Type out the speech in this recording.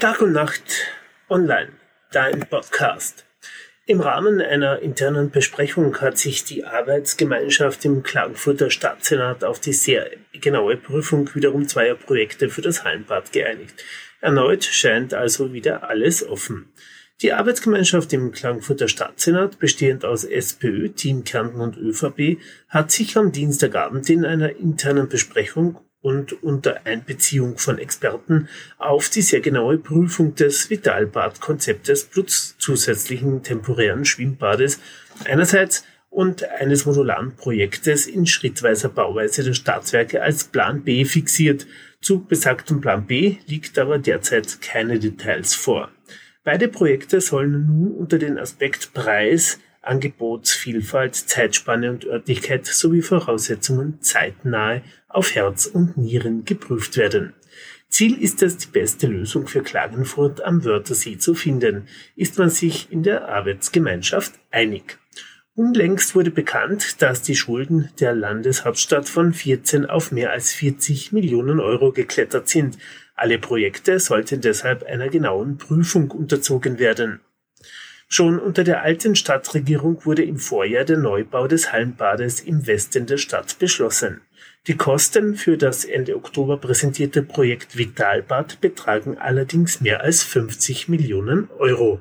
Tag und Nacht online, dein Podcast. Im Rahmen einer internen Besprechung hat sich die Arbeitsgemeinschaft im Klagenfurter Stadtsenat auf die sehr genaue Prüfung wiederum zweier Projekte für das Hallenbad geeinigt. Erneut scheint also wieder alles offen. Die Arbeitsgemeinschaft im Klagenfurter Stadtsenat, bestehend aus SPÖ, Team Kärnten und ÖVP, hat sich am Dienstagabend in einer internen Besprechung und unter Einbeziehung von Experten auf die sehr genaue Prüfung des Vitalbad-Konzeptes plus zusätzlichen temporären Schwimmbades einerseits und eines modularen Projektes in schrittweiser Bauweise der Staatswerke als Plan B fixiert. Zu besagtem Plan B liegt aber derzeit keine Details vor. Beide Projekte sollen nun unter den Aspekt Preis, Angebotsvielfalt, Zeitspanne und Örtlichkeit sowie Voraussetzungen zeitnahe auf Herz und Nieren geprüft werden. Ziel ist es, die beste Lösung für Klagenfurt am Wörthersee zu finden, ist man sich in der Arbeitsgemeinschaft einig. Unlängst wurde bekannt, dass die Schulden der Landeshauptstadt von 14 auf mehr als 40 Millionen Euro geklettert sind. Alle Projekte sollten deshalb einer genauen Prüfung unterzogen werden. Schon unter der alten Stadtregierung wurde im Vorjahr der Neubau des Hallenbades im Westen der Stadt beschlossen. Die Kosten für das Ende Oktober präsentierte Projekt Vitalbad betragen allerdings mehr als 50 Millionen Euro.